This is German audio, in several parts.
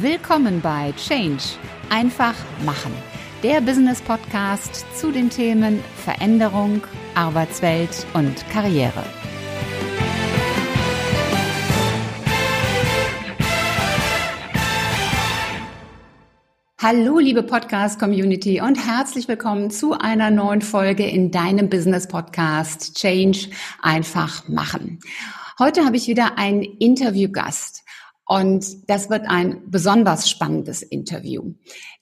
Willkommen bei Change. Einfach machen. Der Business Podcast zu den Themen Veränderung, Arbeitswelt und Karriere. Hallo, liebe Podcast-Community und herzlich willkommen zu einer neuen Folge in deinem Business-Podcast Change einfach machen. Heute habe ich wieder einen Interviewgast. Und das wird ein besonders spannendes Interview.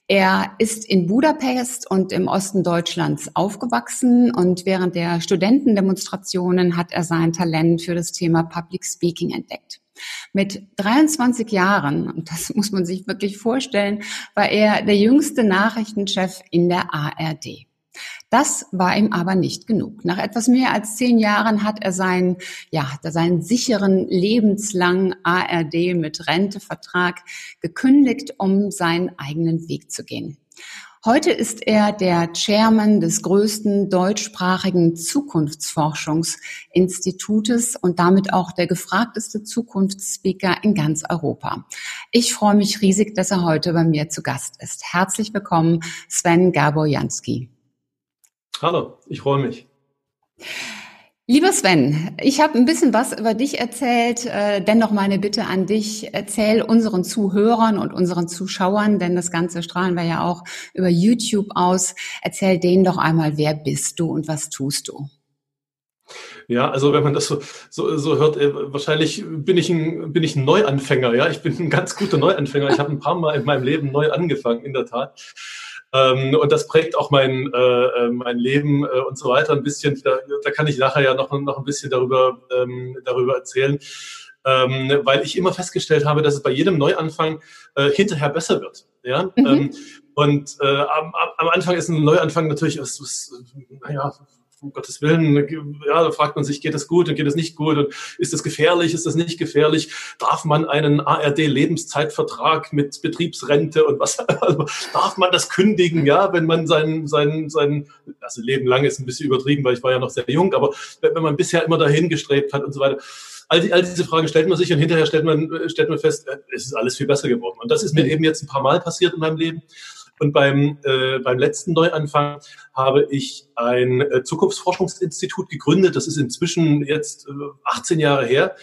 Er ist in Budapest und im Osten Deutschlands aufgewachsen und während der Studentendemonstrationen hat er sein Talent für das Thema Public Speaking entdeckt. Mit 23 Jahren, und das muss man sich wirklich vorstellen, war er der jüngste Nachrichtenchef in der ARD. Das war ihm aber nicht genug. Nach etwas mehr als zehn Jahren hat er seinen, ja, seinen sicheren lebenslangen ARD mit Rentevertrag gekündigt, um seinen eigenen Weg zu gehen. Heute ist er der Chairman des größten deutschsprachigen Zukunftsforschungsinstitutes und damit auch der gefragteste Zukunftsspeaker in ganz Europa. Ich freue mich riesig, dass er heute bei mir zu Gast ist. Herzlich willkommen, Sven Gabor-Jansky. Hallo, ich freue mich. Lieber Sven, ich habe ein bisschen was über dich erzählt. Äh, dennoch meine Bitte an dich, erzähl unseren Zuhörern und unseren Zuschauern, denn das Ganze strahlen wir ja auch über YouTube aus. Erzähl denen doch einmal, wer bist du und was tust du? Ja, also wenn man das so, so, so hört, äh, wahrscheinlich bin ich, ein, bin ich ein Neuanfänger. Ja, ich bin ein ganz guter Neuanfänger. Ich habe ein paar Mal in meinem Leben neu angefangen, in der Tat. Ähm, und das prägt auch mein, äh, äh, mein Leben äh, und so weiter ein bisschen. Da, da kann ich nachher ja noch, noch ein bisschen darüber, ähm, darüber erzählen. Ähm, weil ich immer festgestellt habe, dass es bei jedem Neuanfang äh, hinterher besser wird. Ja? Mhm. Ähm, und äh, am, am Anfang ist ein Neuanfang natürlich, was, was, naja, um Gottes Willen, ja, da fragt man sich, geht das gut und geht es nicht gut und ist das gefährlich, ist das nicht gefährlich? Darf man einen ARD-Lebenszeitvertrag mit Betriebsrente und was, also darf man das kündigen, ja, wenn man sein, sein, sein, also Leben lang ist ein bisschen übertrieben, weil ich war ja noch sehr jung, aber wenn man bisher immer dahin gestrebt hat und so weiter. All, die, all diese Fragen stellt man sich und hinterher stellt man, stellt man fest, äh, es ist alles viel besser geworden. Und das ist mir eben jetzt ein paar Mal passiert in meinem Leben. Und beim, äh, beim letzten Neuanfang habe ich ein äh, Zukunftsforschungsinstitut gegründet. Das ist inzwischen jetzt äh, 18 Jahre her.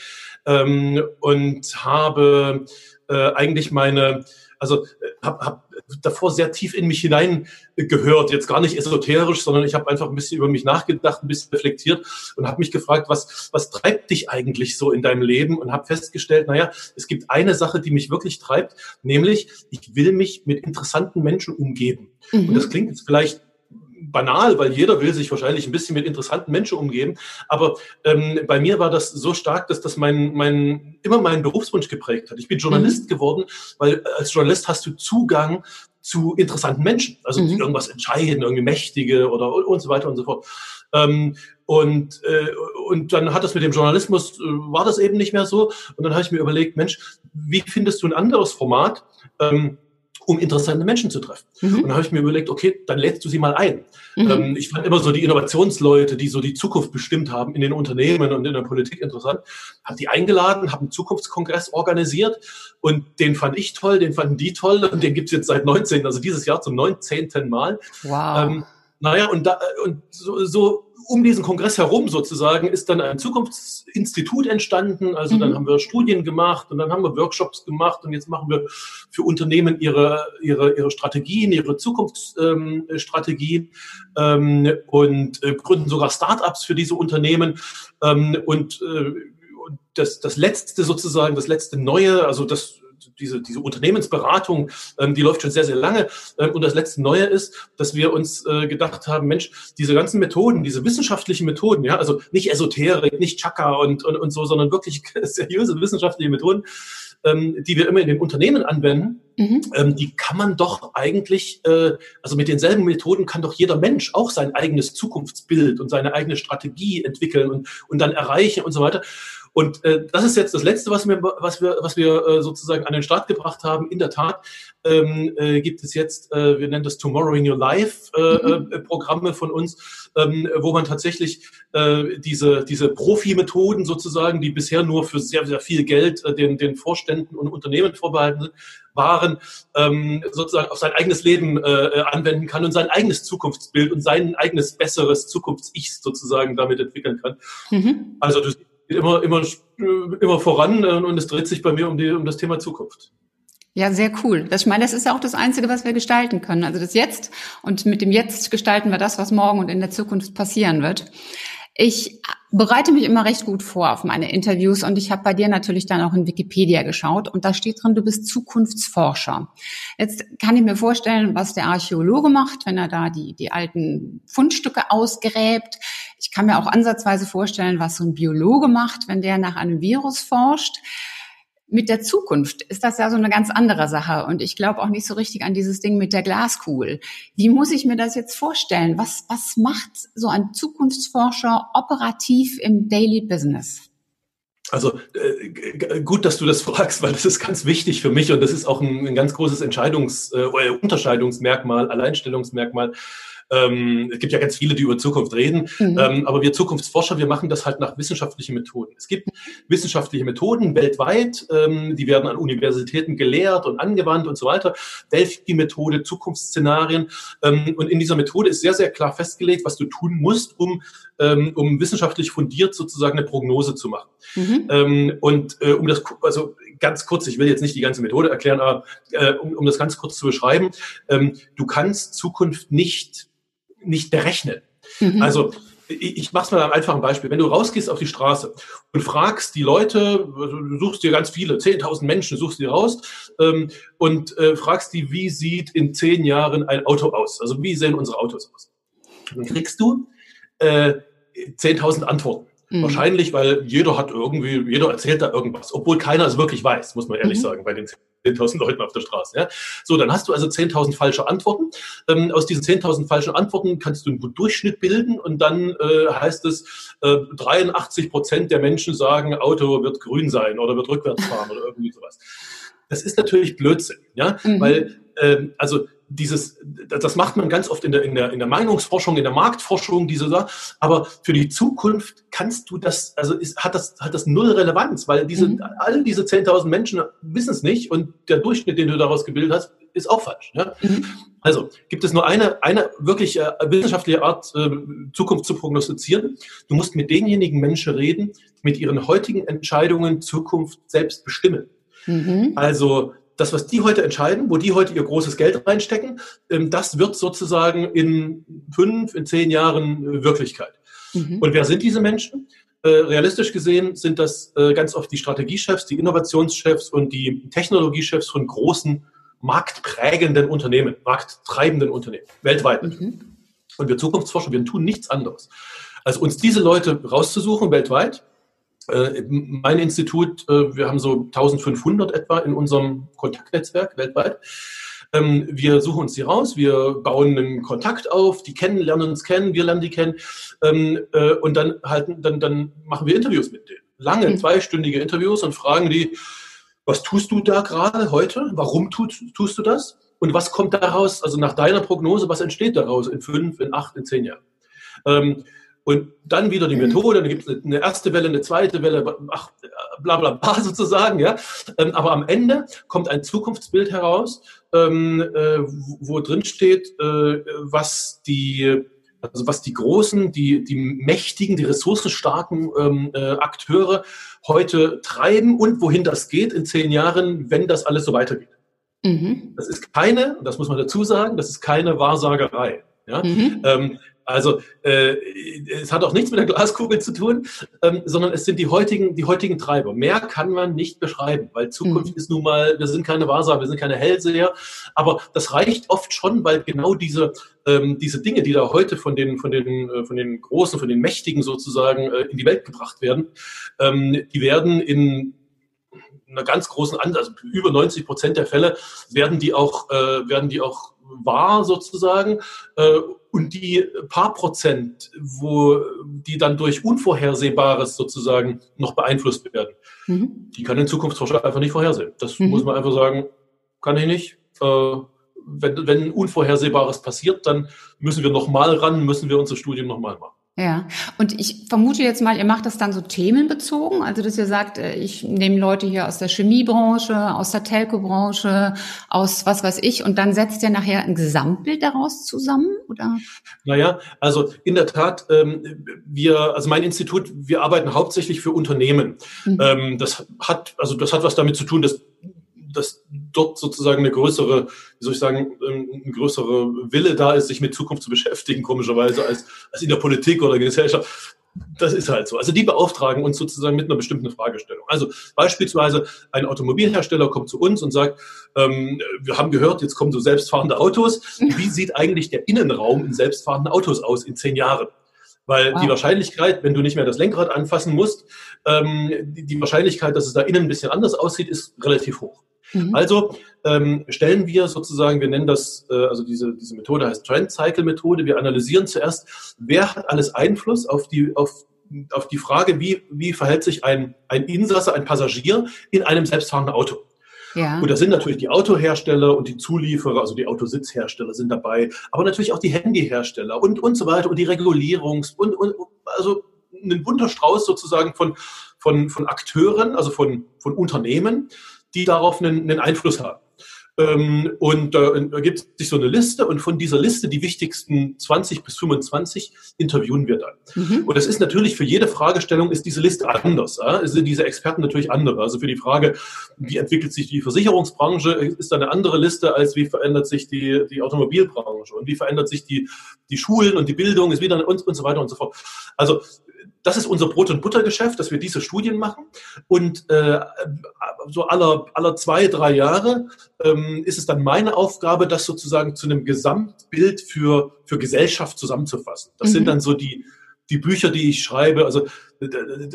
Ähm, und habe äh, eigentlich meine, also äh, habe hab davor sehr tief in mich hinein gehört, jetzt gar nicht esoterisch, sondern ich habe einfach ein bisschen über mich nachgedacht, ein bisschen reflektiert und habe mich gefragt, was, was treibt dich eigentlich so in deinem Leben und habe festgestellt, naja, es gibt eine Sache, die mich wirklich treibt, nämlich ich will mich mit interessanten Menschen umgeben. Mhm. Und das klingt jetzt vielleicht banal, weil jeder will sich wahrscheinlich ein bisschen mit interessanten Menschen umgeben. Aber ähm, bei mir war das so stark, dass das mein, mein, immer meinen Berufswunsch geprägt hat. Ich bin Journalist mhm. geworden, weil als Journalist hast du Zugang zu interessanten Menschen, also mhm. irgendwas entscheiden, irgendwie Mächtige oder und so weiter und so fort. Ähm, und, äh, und dann hat das mit dem Journalismus, äh, war das eben nicht mehr so. Und dann habe ich mir überlegt, Mensch, wie findest du ein anderes Format? Ähm, um interessante Menschen zu treffen. Mhm. Und dann habe ich mir überlegt, okay, dann lädst du sie mal ein. Mhm. Ähm, ich fand immer so die Innovationsleute, die so die Zukunft bestimmt haben in den Unternehmen und in der Politik interessant, habe die eingeladen, habe einen Zukunftskongress organisiert und den fand ich toll, den fanden die toll und den gibt's jetzt seit 19, also dieses Jahr zum 19. Mal. Wow. Ähm, naja, und, da, und so, so um diesen Kongress herum sozusagen ist dann ein Zukunftsinstitut entstanden. Also mhm. dann haben wir Studien gemacht und dann haben wir Workshops gemacht und jetzt machen wir für Unternehmen ihre, ihre, ihre Strategien, ihre Zukunftsstrategien ähm, ähm, und äh, gründen sogar Startups für diese Unternehmen. Ähm, und äh, das, das letzte sozusagen, das letzte Neue, also das diese, diese Unternehmensberatung, ähm, die läuft schon sehr, sehr lange. Ähm, und das letzte Neue ist, dass wir uns äh, gedacht haben, Mensch, diese ganzen Methoden, diese wissenschaftlichen Methoden, ja, also nicht Esoterik, nicht Chaka und, und, und so, sondern wirklich seriöse wissenschaftliche Methoden, ähm, die wir immer in den Unternehmen anwenden, mhm. ähm, die kann man doch eigentlich, äh, also mit denselben Methoden kann doch jeder Mensch auch sein eigenes Zukunftsbild und seine eigene Strategie entwickeln und, und dann erreichen und so weiter. Und äh, das ist jetzt das Letzte, was wir, was wir, was wir äh, sozusagen an den Start gebracht haben. In der Tat ähm, äh, gibt es jetzt, äh, wir nennen das Tomorrow in Your Life äh, mhm. äh, Programme von uns, ähm, wo man tatsächlich äh, diese, diese Profi-Methoden sozusagen, die bisher nur für sehr, sehr viel Geld äh, den, den Vorständen und Unternehmen vorbehalten sind, Waren ähm, sozusagen auf sein eigenes Leben äh, anwenden kann und sein eigenes Zukunftsbild und sein eigenes besseres Zukunfts-Ich sozusagen damit entwickeln kann. Mhm. Also das geht immer, immer, immer voran äh, und es dreht sich bei mir um, die, um das Thema Zukunft. Ja, sehr cool. Das, ich meine, das ist ja auch das Einzige, was wir gestalten können. Also das Jetzt und mit dem Jetzt gestalten wir das, was morgen und in der Zukunft passieren wird. Ich bereite mich immer recht gut vor auf meine Interviews und ich habe bei dir natürlich dann auch in Wikipedia geschaut und da steht drin, du bist Zukunftsforscher. Jetzt kann ich mir vorstellen, was der Archäologe macht, wenn er da die, die alten Fundstücke ausgräbt. Ich kann mir auch ansatzweise vorstellen, was so ein Biologe macht, wenn der nach einem Virus forscht mit der Zukunft ist das ja so eine ganz andere Sache. Und ich glaube auch nicht so richtig an dieses Ding mit der Glaskugel. Wie muss ich mir das jetzt vorstellen? Was, was macht so ein Zukunftsforscher operativ im Daily Business? Also äh, gut, dass du das fragst, weil das ist ganz wichtig für mich und das ist auch ein, ein ganz großes Entscheidungs- äh, Unterscheidungsmerkmal, Alleinstellungsmerkmal ähm, es gibt ja ganz viele, die über Zukunft reden, mhm. ähm, aber wir Zukunftsforscher, wir machen das halt nach wissenschaftlichen Methoden. Es gibt wissenschaftliche Methoden weltweit, ähm, die werden an Universitäten gelehrt und angewandt und so weiter. Delphi-Methode, Zukunftsszenarien. Ähm, und in dieser Methode ist sehr, sehr klar festgelegt, was du tun musst, um, ähm, um wissenschaftlich fundiert sozusagen eine Prognose zu machen. Mhm. Ähm, und äh, um das, also ganz kurz, ich will jetzt nicht die ganze Methode erklären, aber äh, um, um das ganz kurz zu beschreiben, du kannst Zukunft nicht nicht berechnen. Mhm. Also ich, ich mache es mal am einfachen Beispiel. Wenn du rausgehst auf die Straße und fragst die Leute, du suchst dir ganz viele, 10.000 Menschen, suchst dir raus ähm, und äh, fragst die, wie sieht in zehn Jahren ein Auto aus? Also wie sehen unsere Autos aus? Dann kriegst du äh, 10.000 Antworten. Mhm. Wahrscheinlich, weil jeder hat irgendwie, jeder erzählt da irgendwas, obwohl keiner es wirklich weiß, muss man ehrlich mhm. sagen, bei den 10.000 Leuten auf der Straße. Ja? So, dann hast du also 10.000 falsche Antworten. Ähm, aus diesen 10.000 falschen Antworten kannst du einen Durchschnitt bilden und dann äh, heißt es, äh, 83 Prozent der Menschen sagen, Auto wird grün sein oder wird rückwärts fahren oder irgendwie sowas. Das ist natürlich Blödsinn, ja, mhm. weil ähm, also dieses, das macht man ganz oft in der, in der, in der Meinungsforschung, in der Marktforschung, diese. Aber für die Zukunft kannst du das, also ist, hat das, hat das null Relevanz, weil diese, mhm. all diese 10.000 Menschen wissen es nicht und der Durchschnitt, den du daraus gebildet hast, ist auch falsch. Ja? Mhm. Also gibt es nur eine, eine wirklich äh, wissenschaftliche Art, äh, Zukunft zu prognostizieren. Du musst mit denjenigen Menschen reden, mit ihren heutigen Entscheidungen Zukunft selbst bestimmen. Mhm. Also das, was die heute entscheiden, wo die heute ihr großes Geld reinstecken, ähm, das wird sozusagen in fünf, in zehn Jahren äh, Wirklichkeit. Mhm. Und wer sind diese Menschen? Äh, realistisch gesehen sind das äh, ganz oft die Strategiechefs, die Innovationschefs und die Technologiechefs von großen marktprägenden Unternehmen, markttreibenden Unternehmen, weltweit. Mhm. Und wir Zukunftsforscher, wir tun nichts anderes, als uns diese Leute rauszusuchen weltweit mein Institut, äh, wir haben so 1500 etwa in unserem Kontaktnetzwerk weltweit. Ähm, wir suchen uns die raus, wir bauen einen Kontakt auf, die kennen, lernen uns kennen, wir lernen die kennen ähm, äh, und dann halten, dann, dann machen wir Interviews mit denen. Lange, mhm. zweistündige Interviews und fragen die, was tust du da gerade heute? Warum tust, tust du das? Und was kommt daraus, also nach deiner Prognose, was entsteht daraus in fünf, in acht, in zehn Jahren? Und dann wieder die Methode, dann gibt es eine erste Welle, eine zweite Welle, ach, bla bla bla sozusagen, ja. Ähm, aber am Ende kommt ein Zukunftsbild heraus, ähm, äh, wo drin steht, äh, was die also was die großen, die, die mächtigen, die ressourcenstarken ähm, äh, Akteure heute treiben und wohin das geht in zehn Jahren, wenn das alles so weitergeht. Mhm. Das ist keine, das muss man dazu sagen, das ist keine Wahrsagerei. Ja? Mhm. Ähm, also äh, es hat auch nichts mit der Glaskugel zu tun, ähm, sondern es sind die heutigen, die heutigen Treiber. Mehr kann man nicht beschreiben, weil Zukunft mhm. ist nun mal, wir sind keine Wahrsager, wir sind keine Hellseher, aber das reicht oft schon, weil genau diese, ähm, diese Dinge, die da heute von den, von den, äh, von den Großen, von den Mächtigen sozusagen äh, in die Welt gebracht werden, ähm, die werden in einer ganz großen, also über 90 Prozent der Fälle werden die auch, äh, werden die auch wahr sozusagen. Äh, und die paar Prozent, wo die dann durch Unvorhersehbares sozusagen noch beeinflusst werden, mhm. die können Zukunftsforscher einfach nicht vorhersehen. Das mhm. muss man einfach sagen, kann ich nicht. Äh, wenn, wenn Unvorhersehbares passiert, dann müssen wir nochmal ran, müssen wir unser Studium nochmal machen. Ja, und ich vermute jetzt mal, ihr macht das dann so themenbezogen, also dass ihr sagt, äh, ich nehme Leute hier aus der Chemiebranche, aus der Telco-Branche, aus was weiß ich, und dann setzt ihr nachher ein Gesamtbild daraus zusammen, oder? Naja, also in der Tat, ähm, wir, also mein Institut, wir arbeiten hauptsächlich für Unternehmen. Mhm. Ähm, das hat, also das hat was damit zu tun, dass dass dort sozusagen eine größere, wie soll ich sagen, ähm, ein größere Wille da ist, sich mit Zukunft zu beschäftigen, komischerweise, als, als in der Politik oder Gesellschaft. Das ist halt so. Also die beauftragen uns sozusagen mit einer bestimmten Fragestellung. Also beispielsweise ein Automobilhersteller kommt zu uns und sagt, ähm, wir haben gehört, jetzt kommen so selbstfahrende Autos. Wie sieht eigentlich der Innenraum in selbstfahrenden Autos aus in zehn Jahren? Weil wow. die Wahrscheinlichkeit, wenn du nicht mehr das Lenkrad anfassen musst, ähm, die, die Wahrscheinlichkeit, dass es da innen ein bisschen anders aussieht, ist relativ hoch. Mhm. Also ähm, stellen wir sozusagen, wir nennen das, äh, also diese, diese Methode heißt Trend Cycle Methode. Wir analysieren zuerst, wer hat alles Einfluss auf die, auf, auf die Frage, wie, wie verhält sich ein, ein Insasse, ein Passagier in einem selbstfahrenden Auto. Ja. Und da sind natürlich die Autohersteller und die Zulieferer, also die Autositzhersteller sind dabei, aber natürlich auch die Handyhersteller und, und so weiter und die Regulierungs- und, und also ein bunter Strauß sozusagen von, von, von Akteuren, also von, von Unternehmen, die darauf einen, einen Einfluss haben. Ähm, und äh, da gibt sich so eine Liste und von dieser Liste die wichtigsten 20 bis 25 interviewen wir dann. Mhm. Und das ist natürlich für jede Fragestellung ist diese Liste anders. Ja? Sind diese Experten natürlich andere. Also für die Frage, wie entwickelt sich die Versicherungsbranche, ist da eine andere Liste als wie verändert sich die, die Automobilbranche und wie verändert sich die, die Schulen und die Bildung ist wieder und, und so weiter und so fort. Also das ist unser Brot- und Buttergeschäft, dass wir diese Studien machen. Und äh, so aller, aller zwei, drei Jahre ähm, ist es dann meine Aufgabe, das sozusagen zu einem Gesamtbild für, für Gesellschaft zusammenzufassen. Das mhm. sind dann so die, die Bücher, die ich schreibe. Also da,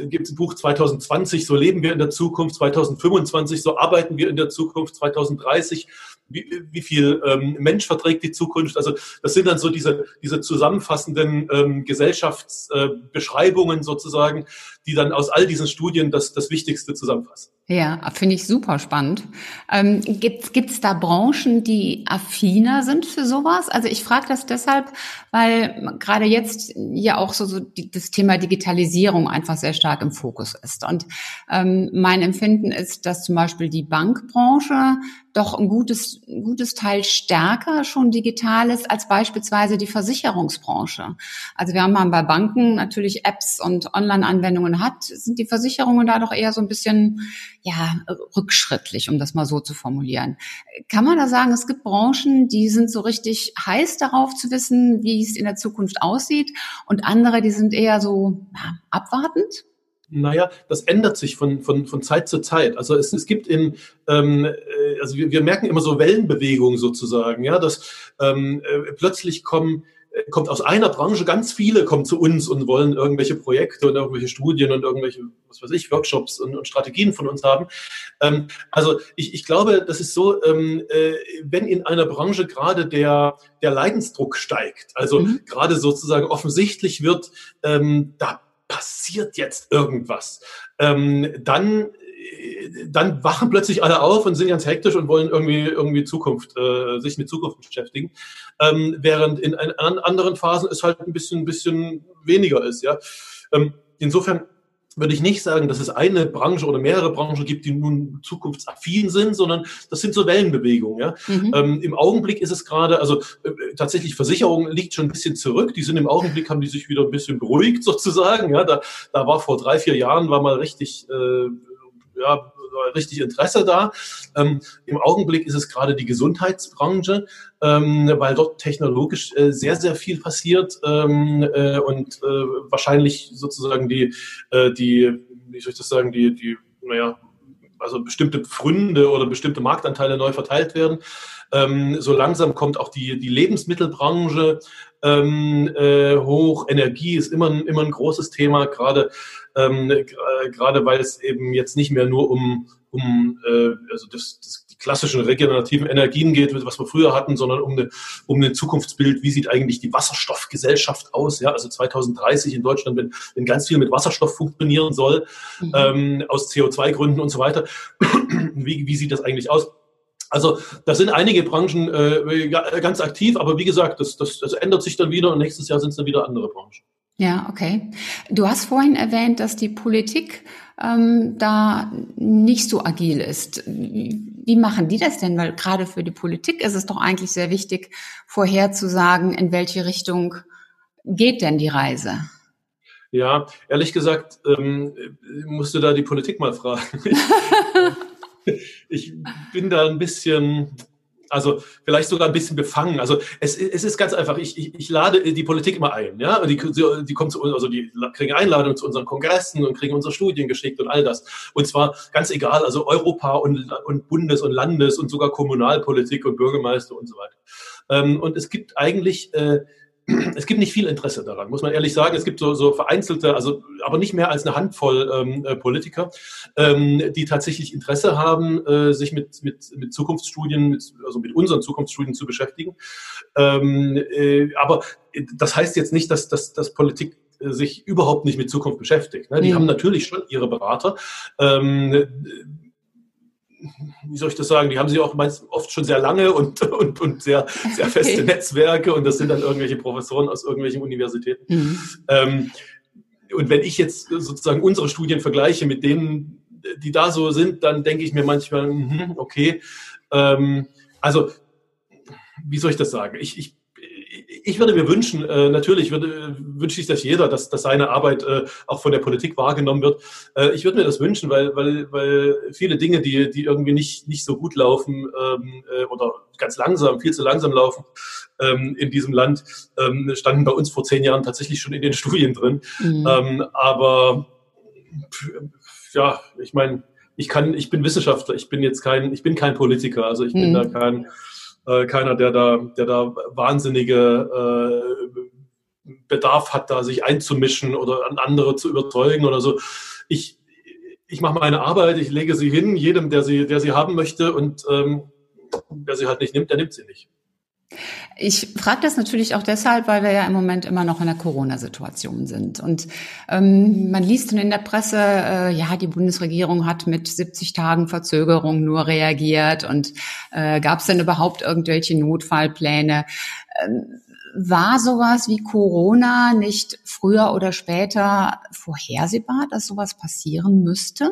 gibt es ein Buch 2020, so leben wir in der Zukunft, 2025, so arbeiten wir in der Zukunft, 2030 wie, wie viel ähm, Mensch verträgt die Zukunft. Also das sind dann so diese, diese zusammenfassenden ähm, Gesellschaftsbeschreibungen äh, sozusagen, die dann aus all diesen Studien das, das Wichtigste zusammenfassen. Ja, finde ich super spannend. Ähm, Gibt es da Branchen, die affiner sind für sowas? Also ich frage das deshalb, weil gerade jetzt ja auch so, so die, das Thema Digitalisierung einfach sehr stark im Fokus ist. Und ähm, mein Empfinden ist, dass zum Beispiel die Bankbranche doch ein gutes, ein gutes Teil stärker schon digital ist als beispielsweise die Versicherungsbranche. Also wir haben bei Banken natürlich Apps und Online-Anwendungen hat, sind die Versicherungen da doch eher so ein bisschen ja, rückschrittlich, um das mal so zu formulieren. Kann man da sagen, es gibt Branchen, die sind so richtig heiß darauf zu wissen, wie es in der Zukunft aussieht und andere, die sind eher so ja, abwartend? Naja, das ändert sich von, von, von Zeit zu Zeit. Also es, es gibt in, ähm, äh, also wir, wir merken immer so Wellenbewegungen sozusagen, ja, dass ähm, äh, plötzlich kommen kommt aus einer Branche, ganz viele kommen zu uns und wollen irgendwelche Projekte und irgendwelche Studien und irgendwelche, was weiß ich, Workshops und, und Strategien von uns haben. Ähm, also ich, ich glaube, das ist so, ähm, äh, wenn in einer Branche gerade der, der Leidensdruck steigt, also mhm. gerade sozusagen offensichtlich wird, ähm, da passiert jetzt irgendwas, ähm, dann dann wachen plötzlich alle auf und sind ganz hektisch und wollen irgendwie, irgendwie Zukunft, äh, sich mit Zukunft beschäftigen. Ähm, während in, in, anderen Phasen es halt ein bisschen, ein bisschen weniger ist, ja. Ähm, insofern würde ich nicht sagen, dass es eine Branche oder mehrere Branchen gibt, die nun zukunftsaffin sind, sondern das sind so Wellenbewegungen. Ja? Mhm. Ähm, Im Augenblick ist es gerade, also äh, tatsächlich Versicherung liegt schon ein bisschen zurück. Die sind im Augenblick, haben die sich wieder ein bisschen beruhigt sozusagen. Ja? Da, da war vor drei, vier Jahren war mal richtig äh, ja, richtig Interesse da. Ähm, Im Augenblick ist es gerade die Gesundheitsbranche, ähm, weil dort technologisch äh, sehr, sehr viel passiert ähm, äh, und äh, wahrscheinlich sozusagen die, äh, die, wie soll ich das sagen, die, die, naja, also bestimmte Pfründe oder bestimmte Marktanteile neu verteilt werden. Ähm, so langsam kommt auch die, die Lebensmittelbranche ähm, äh, hoch. Energie ist immer, immer ein großes Thema, gerade ähm, gerade weil es eben jetzt nicht mehr nur um, um äh, also das, das, die klassischen regenerativen Energien geht, was wir früher hatten, sondern um, eine, um ein Zukunftsbild, wie sieht eigentlich die Wasserstoffgesellschaft aus, ja, also 2030 in Deutschland, wenn, wenn ganz viel mit Wasserstoff funktionieren soll, mhm. ähm, aus CO2-Gründen und so weiter, wie, wie sieht das eigentlich aus? Also da sind einige Branchen äh, ganz aktiv, aber wie gesagt, das, das, das ändert sich dann wieder und nächstes Jahr sind es dann wieder andere Branchen. Ja, okay. Du hast vorhin erwähnt, dass die Politik ähm, da nicht so agil ist. Wie machen die das denn? Weil gerade für die Politik ist es doch eigentlich sehr wichtig, vorherzusagen, in welche Richtung geht denn die Reise. Ja, ehrlich gesagt, ähm, musst du da die Politik mal fragen. ich bin da ein bisschen, also vielleicht sogar ein bisschen befangen. Also es, es ist ganz einfach, ich, ich, ich lade die Politik immer ein, ja, die, die kommt zu, also die kriegen Einladungen zu unseren Kongressen und kriegen unsere Studien geschickt und all das. Und zwar ganz egal, also Europa und, und Bundes- und Landes- und sogar Kommunalpolitik und Bürgermeister und so weiter. Ähm, und es gibt eigentlich äh, es gibt nicht viel Interesse daran, muss man ehrlich sagen. Es gibt so, so vereinzelte, also aber nicht mehr als eine Handvoll ähm, äh, Politiker, ähm, die tatsächlich Interesse haben, äh, sich mit, mit, mit Zukunftsstudien, mit, also mit unseren Zukunftsstudien zu beschäftigen. Ähm, äh, aber das heißt jetzt nicht, dass, dass, dass Politik äh, sich überhaupt nicht mit Zukunft beschäftigt. Ne? Die mhm. haben natürlich schon ihre Berater. Ähm, wie soll ich das sagen, die haben sie auch meist, oft schon sehr lange und, und, und sehr, sehr feste okay. Netzwerke und das sind dann irgendwelche Professoren aus irgendwelchen Universitäten. Mhm. Ähm, und wenn ich jetzt sozusagen unsere Studien vergleiche mit denen, die da so sind, dann denke ich mir manchmal, mh, okay, ähm, also wie soll ich das sagen? Ich, ich ich würde mir wünschen, äh, natürlich würde, wünsche ich das jeder, dass, dass seine Arbeit äh, auch von der Politik wahrgenommen wird. Äh, ich würde mir das wünschen, weil, weil, weil viele Dinge, die, die irgendwie nicht, nicht so gut laufen ähm, äh, oder ganz langsam, viel zu langsam laufen ähm, in diesem Land, ähm, standen bei uns vor zehn Jahren tatsächlich schon in den Studien drin. Mhm. Ähm, aber ja, ich meine, ich kann, ich bin Wissenschaftler, ich bin jetzt kein, ich bin kein Politiker, also ich bin mhm. da kein äh, keiner, der da, der da wahnsinnige äh, Bedarf hat, da sich einzumischen oder an andere zu überzeugen oder so. Ich, ich mache meine Arbeit, ich lege sie hin, jedem, der sie, der sie haben möchte und ähm, wer sie halt nicht nimmt, der nimmt sie nicht. Ich frage das natürlich auch deshalb, weil wir ja im Moment immer noch in der Corona-Situation sind. Und ähm, man liest dann in der Presse, äh, ja, die Bundesregierung hat mit 70 Tagen Verzögerung nur reagiert und äh, gab es denn überhaupt irgendwelche Notfallpläne? Ähm, war sowas wie Corona nicht früher oder später vorhersehbar, dass sowas passieren müsste?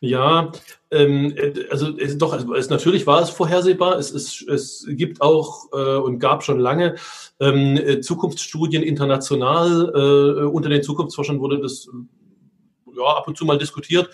Ja, ähm, also es, doch, es, natürlich war es vorhersehbar. Es, es, es gibt auch äh, und gab schon lange ähm, Zukunftsstudien international. Äh, unter den Zukunftsforschern wurde das ja, ab und zu mal diskutiert.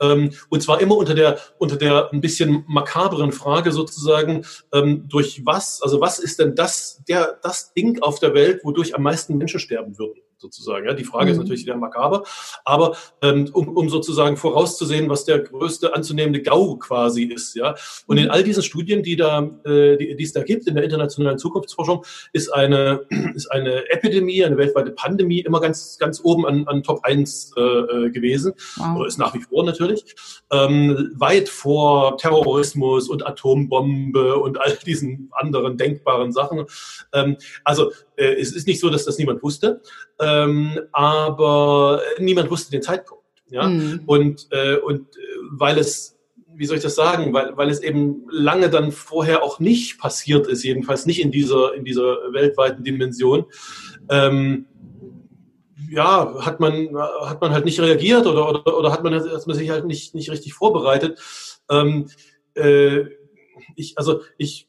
Ähm, und zwar immer unter der, unter der ein bisschen makaberen Frage sozusagen, ähm, durch was, also was ist denn das, der, das Ding auf der Welt, wodurch am meisten Menschen sterben würden? Sozusagen. Ja, die Frage mhm. ist natürlich sehr makaber, aber ähm, um, um sozusagen vorauszusehen, was der größte anzunehmende GAU quasi ist. Ja, und in mhm. all diesen Studien, die da, äh, die, die es da gibt in der internationalen Zukunftsforschung, ist eine ist eine Epidemie, eine weltweite Pandemie immer ganz ganz oben an, an Top 1 äh, äh, gewesen. Wow. Oder ist nach wie vor natürlich ähm, weit vor Terrorismus und Atombombe und all diesen anderen denkbaren Sachen. Ähm, also äh, es ist nicht so, dass das niemand wusste, ähm, aber niemand wusste den Zeitpunkt. Ja? Mhm. Und, äh, und weil es, wie soll ich das sagen, weil, weil es eben lange dann vorher auch nicht passiert ist, jedenfalls nicht in dieser, in dieser weltweiten Dimension, ähm, ja, hat man, hat man halt nicht reagiert oder, oder, oder hat, man, hat man sich halt nicht, nicht richtig vorbereitet. Ähm, äh, ich, also ich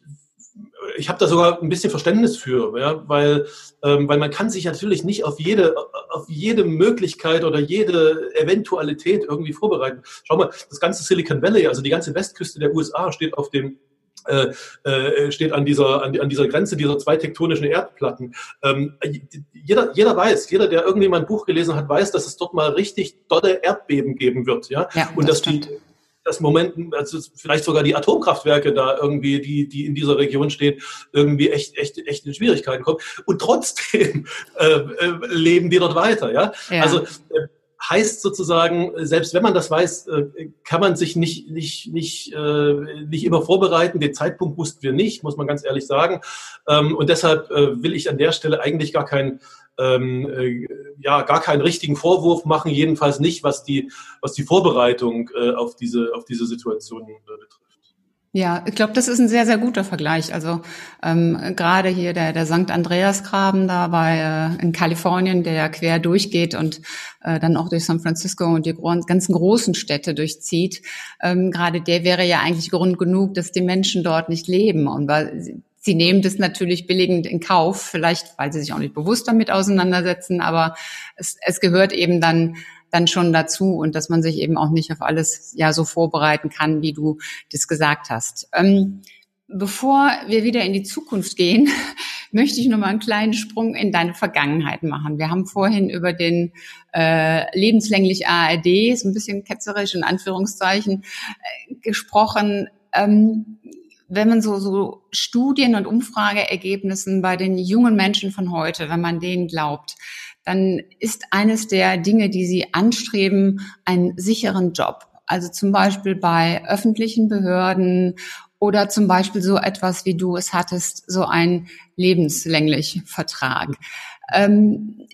ich habe da sogar ein bisschen Verständnis für, ja, weil, ähm, weil man kann sich natürlich nicht auf jede, auf jede Möglichkeit oder jede Eventualität irgendwie vorbereiten. Schau mal, das ganze Silicon Valley, also die ganze Westküste der USA steht auf dem äh, äh, steht an dieser, an, an, dieser Grenze dieser zwei tektonischen Erdplatten. Ähm, jeder, jeder weiß, jeder, der irgendwie mal ein Buch gelesen hat, weiß, dass es dort mal richtig dolle Erdbeben geben wird. Ja, ja und das dass stimmt. die das Moment, also vielleicht sogar die Atomkraftwerke da irgendwie, die, die in dieser Region stehen, irgendwie echt, echt, echt in Schwierigkeiten kommen. Und trotzdem äh, äh, leben die dort weiter, ja. ja. Also äh, heißt sozusagen, selbst wenn man das weiß, äh, kann man sich nicht, nicht, nicht, äh, nicht immer vorbereiten. Den Zeitpunkt wussten wir nicht, muss man ganz ehrlich sagen. Ähm, und deshalb äh, will ich an der Stelle eigentlich gar keinen ähm, äh, ja gar keinen richtigen Vorwurf machen, jedenfalls nicht, was die, was die Vorbereitung äh, auf, diese, auf diese Situation äh, betrifft. Ja, ich glaube, das ist ein sehr, sehr guter Vergleich. Also ähm, gerade hier der, der St. Andreas-Graben da bei äh, in Kalifornien, der ja quer durchgeht und äh, dann auch durch San Francisco und die ganzen großen Städte durchzieht. Ähm, gerade der wäre ja eigentlich Grund genug, dass die Menschen dort nicht leben. Und weil sie nehmen das natürlich billigend in Kauf, vielleicht weil sie sich auch nicht bewusst damit auseinandersetzen, aber es, es gehört eben dann dann schon dazu und dass man sich eben auch nicht auf alles ja so vorbereiten kann, wie du das gesagt hast. Ähm, bevor wir wieder in die Zukunft gehen, möchte ich noch mal einen kleinen Sprung in deine Vergangenheit machen. Wir haben vorhin über den äh, lebenslänglich ARD, so ein bisschen ketzerisch in Anführungszeichen, äh, gesprochen. Ähm, wenn man so, so Studien und Umfrageergebnissen bei den jungen Menschen von heute, wenn man denen glaubt, dann ist eines der Dinge, die sie anstreben, einen sicheren Job. Also zum Beispiel bei öffentlichen Behörden oder zum Beispiel so etwas, wie du es hattest, so ein lebenslänglich Vertrag. Ähm,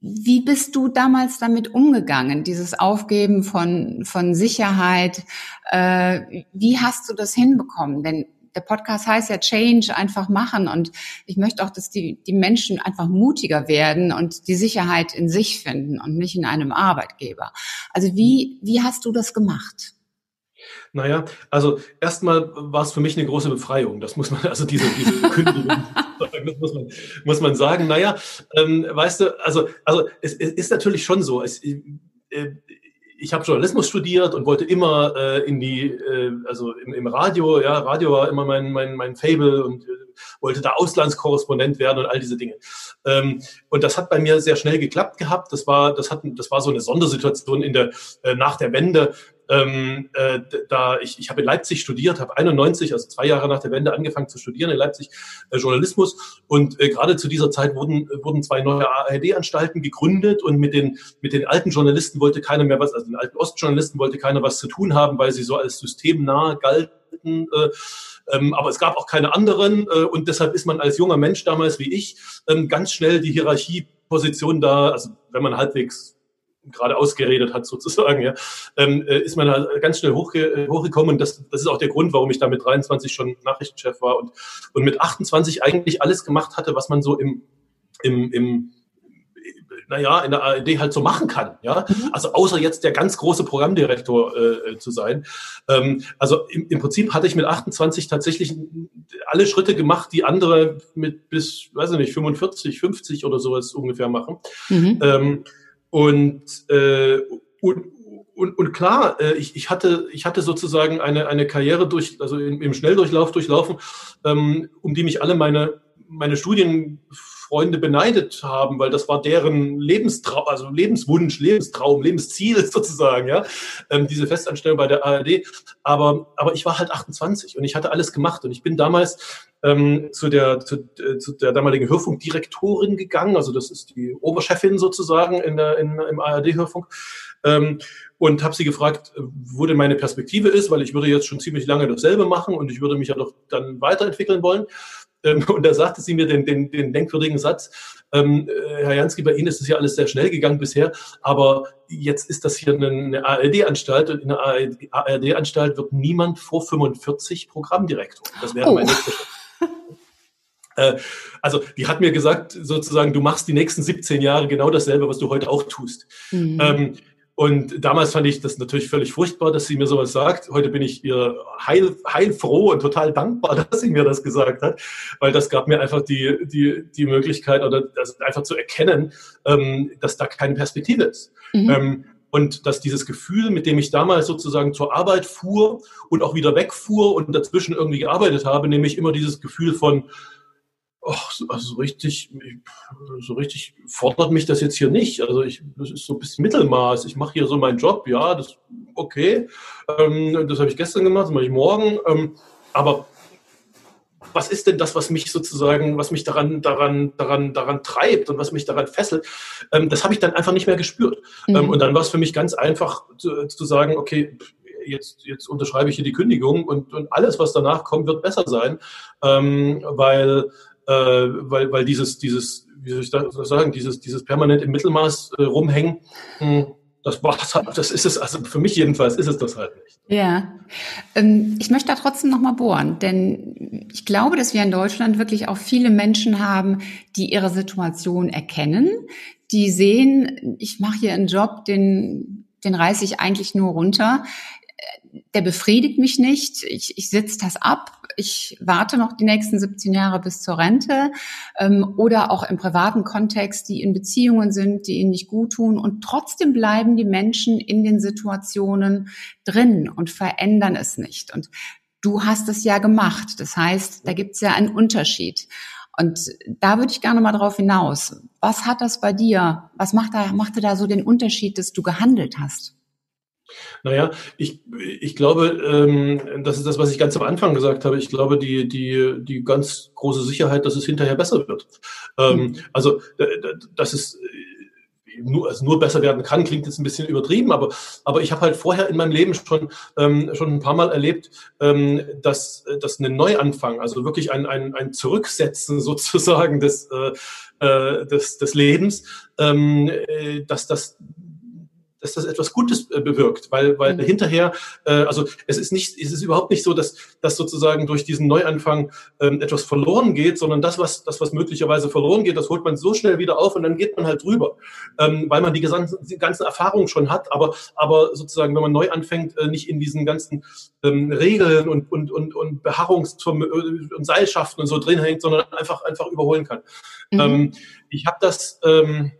wie bist du damals damit umgegangen, dieses Aufgeben von, von Sicherheit? Äh, wie hast du das hinbekommen? Denn der Podcast heißt ja Change, einfach machen. Und ich möchte auch, dass die, die Menschen einfach mutiger werden und die Sicherheit in sich finden und nicht in einem Arbeitgeber. Also wie, wie hast du das gemacht? Naja, also erstmal war es für mich eine große Befreiung. Das muss man, also diese, diese Kündigung, das muss man, muss man sagen. Naja, ähm, weißt du, also, also es, es ist natürlich schon so. Es, äh, ich habe Journalismus studiert und wollte immer äh, in die, äh, also im, im, Radio, ja, Radio war immer mein, mein, mein Fable und äh, wollte da Auslandskorrespondent werden und all diese Dinge. Ähm, und das hat bei mir sehr schnell geklappt gehabt. Das war, das hat, das war so eine Sondersituation in der, äh, nach der Wende ähm, äh, da ich, ich habe in Leipzig studiert, habe 91, also zwei Jahre nach der Wende angefangen zu studieren in Leipzig äh, Journalismus und äh, gerade zu dieser Zeit wurden wurden zwei neue ARD-Anstalten gegründet und mit den mit den alten Journalisten wollte keiner mehr was, also den alten Ostjournalisten wollte keiner was zu tun haben, weil sie so als systemnah galten. Äh, ähm, aber es gab auch keine anderen äh, und deshalb ist man als junger Mensch damals wie ich ähm, ganz schnell die Hierarchieposition da, also wenn man halbwegs gerade ausgeredet hat sozusagen, ja, ähm, äh, ist man da ganz schnell hochge hochgekommen. Und das, das ist auch der Grund, warum ich da mit 23 schon Nachrichtenchef war und, und mit 28 eigentlich alles gemacht hatte, was man so im, im, im naja, in der ARD halt so machen kann. Ja? Mhm. Also außer jetzt der ganz große Programmdirektor äh, zu sein. Ähm, also im, im Prinzip hatte ich mit 28 tatsächlich alle Schritte gemacht, die andere mit bis, weiß ich nicht, 45, 50 oder sowas ungefähr machen. Mhm. Ähm, und, äh, und, und, und klar, äh, ich, ich, hatte, ich hatte sozusagen eine, eine Karriere durch, also im, im Schnelldurchlauf durchlaufen, ähm, um die mich alle meine, meine Studienfreunde beneidet haben, weil das war deren Lebenstraum, also Lebenswunsch, Lebenstraum, Lebensziel sozusagen, ja, ähm, diese Festanstellung bei der ARD. Aber, aber ich war halt 28 und ich hatte alles gemacht und ich bin damals ähm, zu, der, zu, äh, zu der damaligen Hörfunkdirektorin gegangen, also das ist die Oberchefin sozusagen in der, in, im ARD-Hörfunk. Ähm, und habe sie gefragt, wo denn meine Perspektive ist, weil ich würde jetzt schon ziemlich lange dasselbe machen und ich würde mich ja doch dann weiterentwickeln wollen. Ähm, und da sagte sie mir den, den, den denkwürdigen Satz, ähm, äh, Herr Jansky, bei Ihnen ist es ja alles sehr schnell gegangen bisher, aber jetzt ist das hier eine, eine ARD-Anstalt und in der ARD-Anstalt wird niemand vor 45 Programmdirektor. Das wäre oh. mein nächster Schritt. Äh, also die hat mir gesagt, sozusagen, du machst die nächsten 17 Jahre genau dasselbe, was du heute auch tust. Mhm. Ähm, und damals fand ich das natürlich völlig furchtbar, dass sie mir sowas sagt. Heute bin ich ihr heil, heilfroh und total dankbar, dass sie mir das gesagt hat, weil das gab mir einfach die, die, die Möglichkeit oder einfach zu erkennen, ähm, dass da keine Perspektive ist. Mhm. Ähm, und dass dieses Gefühl, mit dem ich damals sozusagen zur Arbeit fuhr und auch wieder wegfuhr und dazwischen irgendwie gearbeitet habe, nämlich immer dieses Gefühl von, ach, also so richtig, so richtig fordert mich das jetzt hier nicht. Also ich, das ist so ein bisschen Mittelmaß. Ich mache hier so meinen Job, ja, das okay. Ähm, das habe ich gestern gemacht, das mache ich morgen. Ähm, aber was ist denn das, was mich sozusagen, was mich daran, daran, daran, daran treibt und was mich daran fesselt? Ähm, das habe ich dann einfach nicht mehr gespürt. Mhm. Ähm, und dann war es für mich ganz einfach zu, zu sagen, okay, jetzt, jetzt unterschreibe ich hier die Kündigung und, und alles, was danach kommt, wird besser sein, ähm, weil äh, weil, weil dieses, dieses, wie soll ich das sagen, dieses, dieses permanent im Mittelmaß äh, rumhängen, mh, hm, das, das ist es, also für mich jedenfalls ist es das halt nicht. Ja, ähm, ich möchte da trotzdem nochmal bohren, denn ich glaube, dass wir in Deutschland wirklich auch viele Menschen haben, die ihre Situation erkennen, die sehen, ich mache hier einen Job, den, den reiße ich eigentlich nur runter der befriedigt mich nicht. Ich, ich sitze das ab. Ich warte noch die nächsten 17 Jahre bis zur Rente. Ähm, oder auch im privaten Kontext, die in Beziehungen sind, die ihnen nicht gut tun. Und trotzdem bleiben die Menschen in den Situationen drin und verändern es nicht. Und du hast es ja gemacht. Das heißt, da gibt es ja einen Unterschied. Und da würde ich gerne mal drauf hinaus. Was hat das bei dir? Was macht da, machte da so den Unterschied, dass du gehandelt hast? Naja, ich, ich glaube, ähm, das ist das, was ich ganz am Anfang gesagt habe. Ich glaube, die, die, die ganz große Sicherheit, dass es hinterher besser wird. Ähm, mhm. Also, dass es nur, also nur besser werden kann, klingt jetzt ein bisschen übertrieben, aber, aber ich habe halt vorher in meinem Leben schon, ähm, schon ein paar Mal erlebt, ähm, dass, dass ein Neuanfang, also wirklich ein, ein, ein Zurücksetzen sozusagen des, äh, äh des, des Lebens, ähm, äh, dass das dass das etwas Gutes äh, bewirkt, weil, weil mhm. hinterher, äh, also es ist nicht, es ist überhaupt nicht so, dass, dass sozusagen durch diesen Neuanfang ähm, etwas verloren geht, sondern das, was, das, was möglicherweise verloren geht, das holt man so schnell wieder auf und dann geht man halt drüber, ähm, weil man die, gesamten, die ganzen Erfahrungen schon hat, aber, aber sozusagen, wenn man neu anfängt, äh, nicht in diesen ganzen ähm, Regeln und, und, und, und Beharrungs- äh, und Seilschaften und so drin hängt, sondern einfach, einfach überholen kann. Mhm. Ähm, ich habe das, ähm, hm,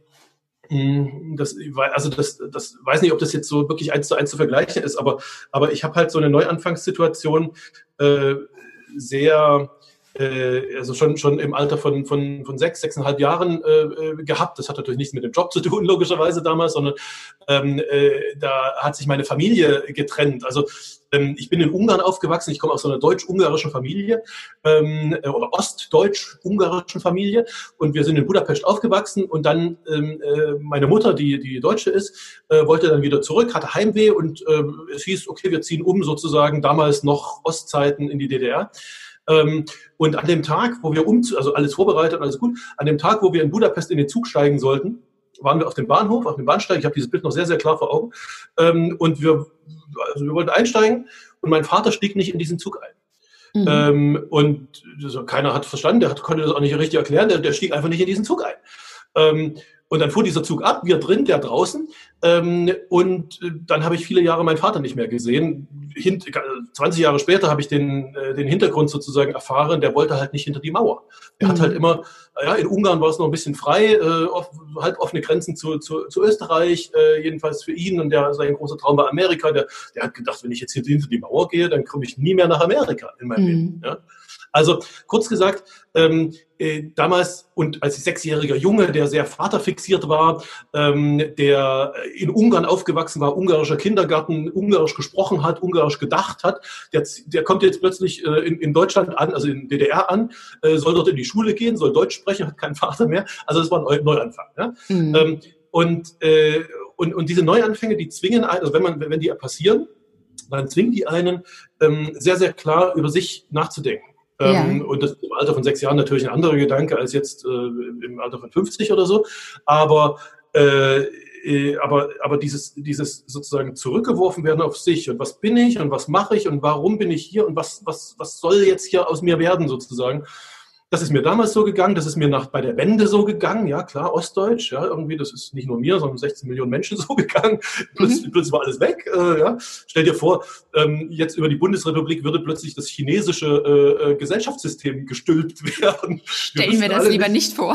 das, also das, das weiß nicht, ob das jetzt so wirklich eins zu eins zu vergleichen ist, aber, aber ich habe halt so eine Neuanfangssituation äh, sehr, äh, also schon, schon im Alter von, von, von sechs, sechseinhalb Jahren äh, äh, gehabt. Das hat natürlich nichts mit dem Job zu tun, logischerweise damals, sondern ähm, äh, da hat sich meine Familie getrennt. Also ähm, ich bin in Ungarn aufgewachsen, ich komme aus einer deutsch-ungarischen Familie ähm, äh, oder ostdeutsch-ungarischen Familie und wir sind in Budapest aufgewachsen und dann ähm, äh, meine Mutter, die, die Deutsche ist, äh, wollte dann wieder zurück, hatte Heimweh und äh, es hieß, okay, wir ziehen um sozusagen damals noch Ostzeiten in die DDR. Ähm, und an dem Tag, wo wir um, also alles vorbereitet, alles gut, an dem Tag, wo wir in Budapest in den Zug steigen sollten, waren wir auf dem Bahnhof, auf dem Bahnsteig. Ich habe dieses Bild noch sehr, sehr klar vor Augen. Ähm, und wir, also wir wollten einsteigen und mein Vater stieg nicht in diesen Zug ein. Mhm. Ähm, und also keiner hat verstanden, der hat, konnte das auch nicht richtig erklären, der, der stieg einfach nicht in diesen Zug ein. Ähm, und dann fuhr dieser Zug ab, wir drin, der draußen. Ähm, und äh, dann habe ich viele Jahre meinen Vater nicht mehr gesehen. Hint, 20 Jahre später habe ich den, äh, den Hintergrund sozusagen erfahren, der wollte halt nicht hinter die Mauer. Er mhm. hat halt immer, ja, in Ungarn war es noch ein bisschen frei, äh, off, halb offene Grenzen zu, zu, zu Österreich, äh, jedenfalls für ihn. Und der, sein großer Traum war Amerika. Der, der hat gedacht, wenn ich jetzt hier hinter die Mauer gehe, dann komme ich nie mehr nach Amerika in meinem mhm. Leben. Ja? Also kurz gesagt, ähm, äh, damals und als sechsjähriger Junge, der sehr vaterfixiert war, ähm, der in Ungarn aufgewachsen war, ungarischer Kindergarten, ungarisch gesprochen hat, ungarisch gedacht hat, der, der kommt jetzt plötzlich äh, in, in, Deutschland an, also in DDR an, äh, soll dort in die Schule gehen, soll Deutsch sprechen, hat keinen Vater mehr. Also das war ein Neuanfang. Ja? Mhm. Ähm, und, äh, und, und diese Neuanfänge, die zwingen, also wenn man, wenn die passieren, dann zwingen die einen, ähm, sehr, sehr klar über sich nachzudenken. Ähm, ja. Und das ist im Alter von sechs Jahren natürlich ein anderer Gedanke als jetzt äh, im Alter von 50 oder so. Aber äh, äh, aber, aber dieses, dieses sozusagen zurückgeworfen werden auf sich und was bin ich und was mache ich und warum bin ich hier und was, was, was soll jetzt hier aus mir werden sozusagen, das ist mir damals so gegangen, das ist mir nach, bei der Wende so gegangen, ja klar, Ostdeutsch, ja, irgendwie, das ist nicht nur mir, sondern 16 Millionen Menschen so gegangen. Plötzlich, mhm. plötzlich war alles weg, äh, ja. Stell dir vor, ähm, jetzt über die Bundesrepublik würde plötzlich das chinesische äh, äh Gesellschaftssystem gestülpt werden. Stellen wir das lieber nicht vor.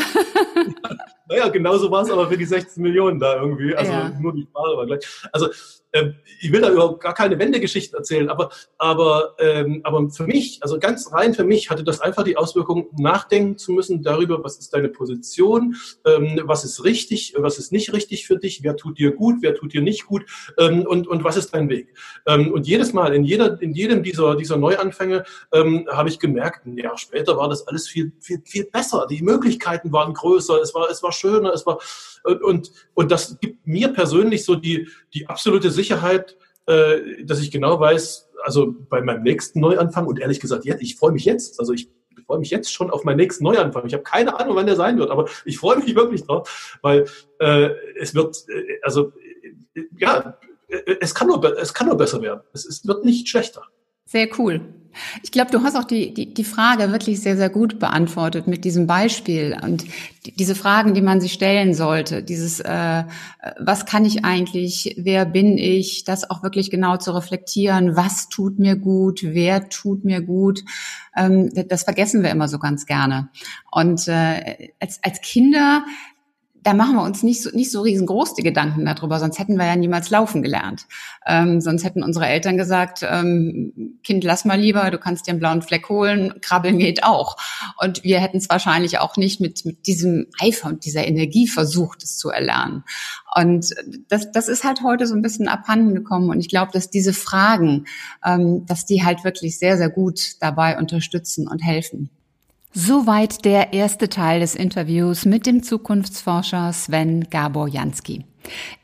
naja, genauso war es aber für die 16 Millionen da irgendwie. Also ja. nur die Sprache war gleich. Also ich will da überhaupt gar keine Wendegeschichte erzählen, aber, aber, ähm, aber für mich, also ganz rein für mich, hatte das einfach die Auswirkung, nachdenken zu müssen darüber, was ist deine Position, ähm, was ist richtig, was ist nicht richtig für dich, wer tut dir gut, wer tut dir nicht gut ähm, und, und was ist dein Weg. Ähm, und jedes Mal, in, jeder, in jedem dieser, dieser Neuanfänge ähm, habe ich gemerkt, ein Jahr später war das alles viel, viel, viel besser. Die Möglichkeiten waren größer, es war, es war schöner, es war, und, und das gibt mir persönlich so die, die absolute Sicherheit, äh, dass ich genau weiß, also bei meinem nächsten Neuanfang und ehrlich gesagt, jetzt, ich freue mich jetzt, also ich freue mich jetzt schon auf meinen nächsten Neuanfang. Ich habe keine Ahnung, wann der sein wird, aber ich freue mich wirklich drauf, weil äh, es wird, äh, also ja, es kann nur, es kann nur besser werden. Es, es wird nicht schlechter. Sehr cool. Ich glaube, du hast auch die, die, die Frage wirklich sehr, sehr gut beantwortet mit diesem Beispiel und die, diese Fragen, die man sich stellen sollte. Dieses, äh, was kann ich eigentlich, wer bin ich, das auch wirklich genau zu reflektieren, was tut mir gut, wer tut mir gut, ähm, das vergessen wir immer so ganz gerne. Und äh, als, als Kinder da machen wir uns nicht so, nicht so riesengroß die Gedanken darüber, sonst hätten wir ja niemals laufen gelernt. Ähm, sonst hätten unsere Eltern gesagt, ähm, Kind, lass mal lieber, du kannst dir einen blauen Fleck holen, krabbeln geht auch. Und wir hätten es wahrscheinlich auch nicht mit, mit diesem Eifer und dieser Energie versucht, es zu erlernen. Und das, das ist halt heute so ein bisschen abhanden gekommen. Und ich glaube, dass diese Fragen, ähm, dass die halt wirklich sehr, sehr gut dabei unterstützen und helfen. Soweit der erste Teil des Interviews mit dem Zukunftsforscher Sven Gabor Jansky.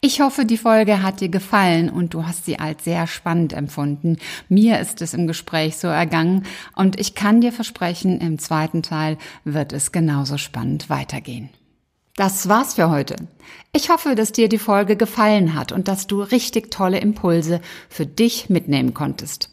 Ich hoffe, die Folge hat dir gefallen und du hast sie als sehr spannend empfunden. Mir ist es im Gespräch so ergangen und ich kann dir versprechen, im zweiten Teil wird es genauso spannend weitergehen. Das war's für heute. Ich hoffe, dass dir die Folge gefallen hat und dass du richtig tolle Impulse für dich mitnehmen konntest.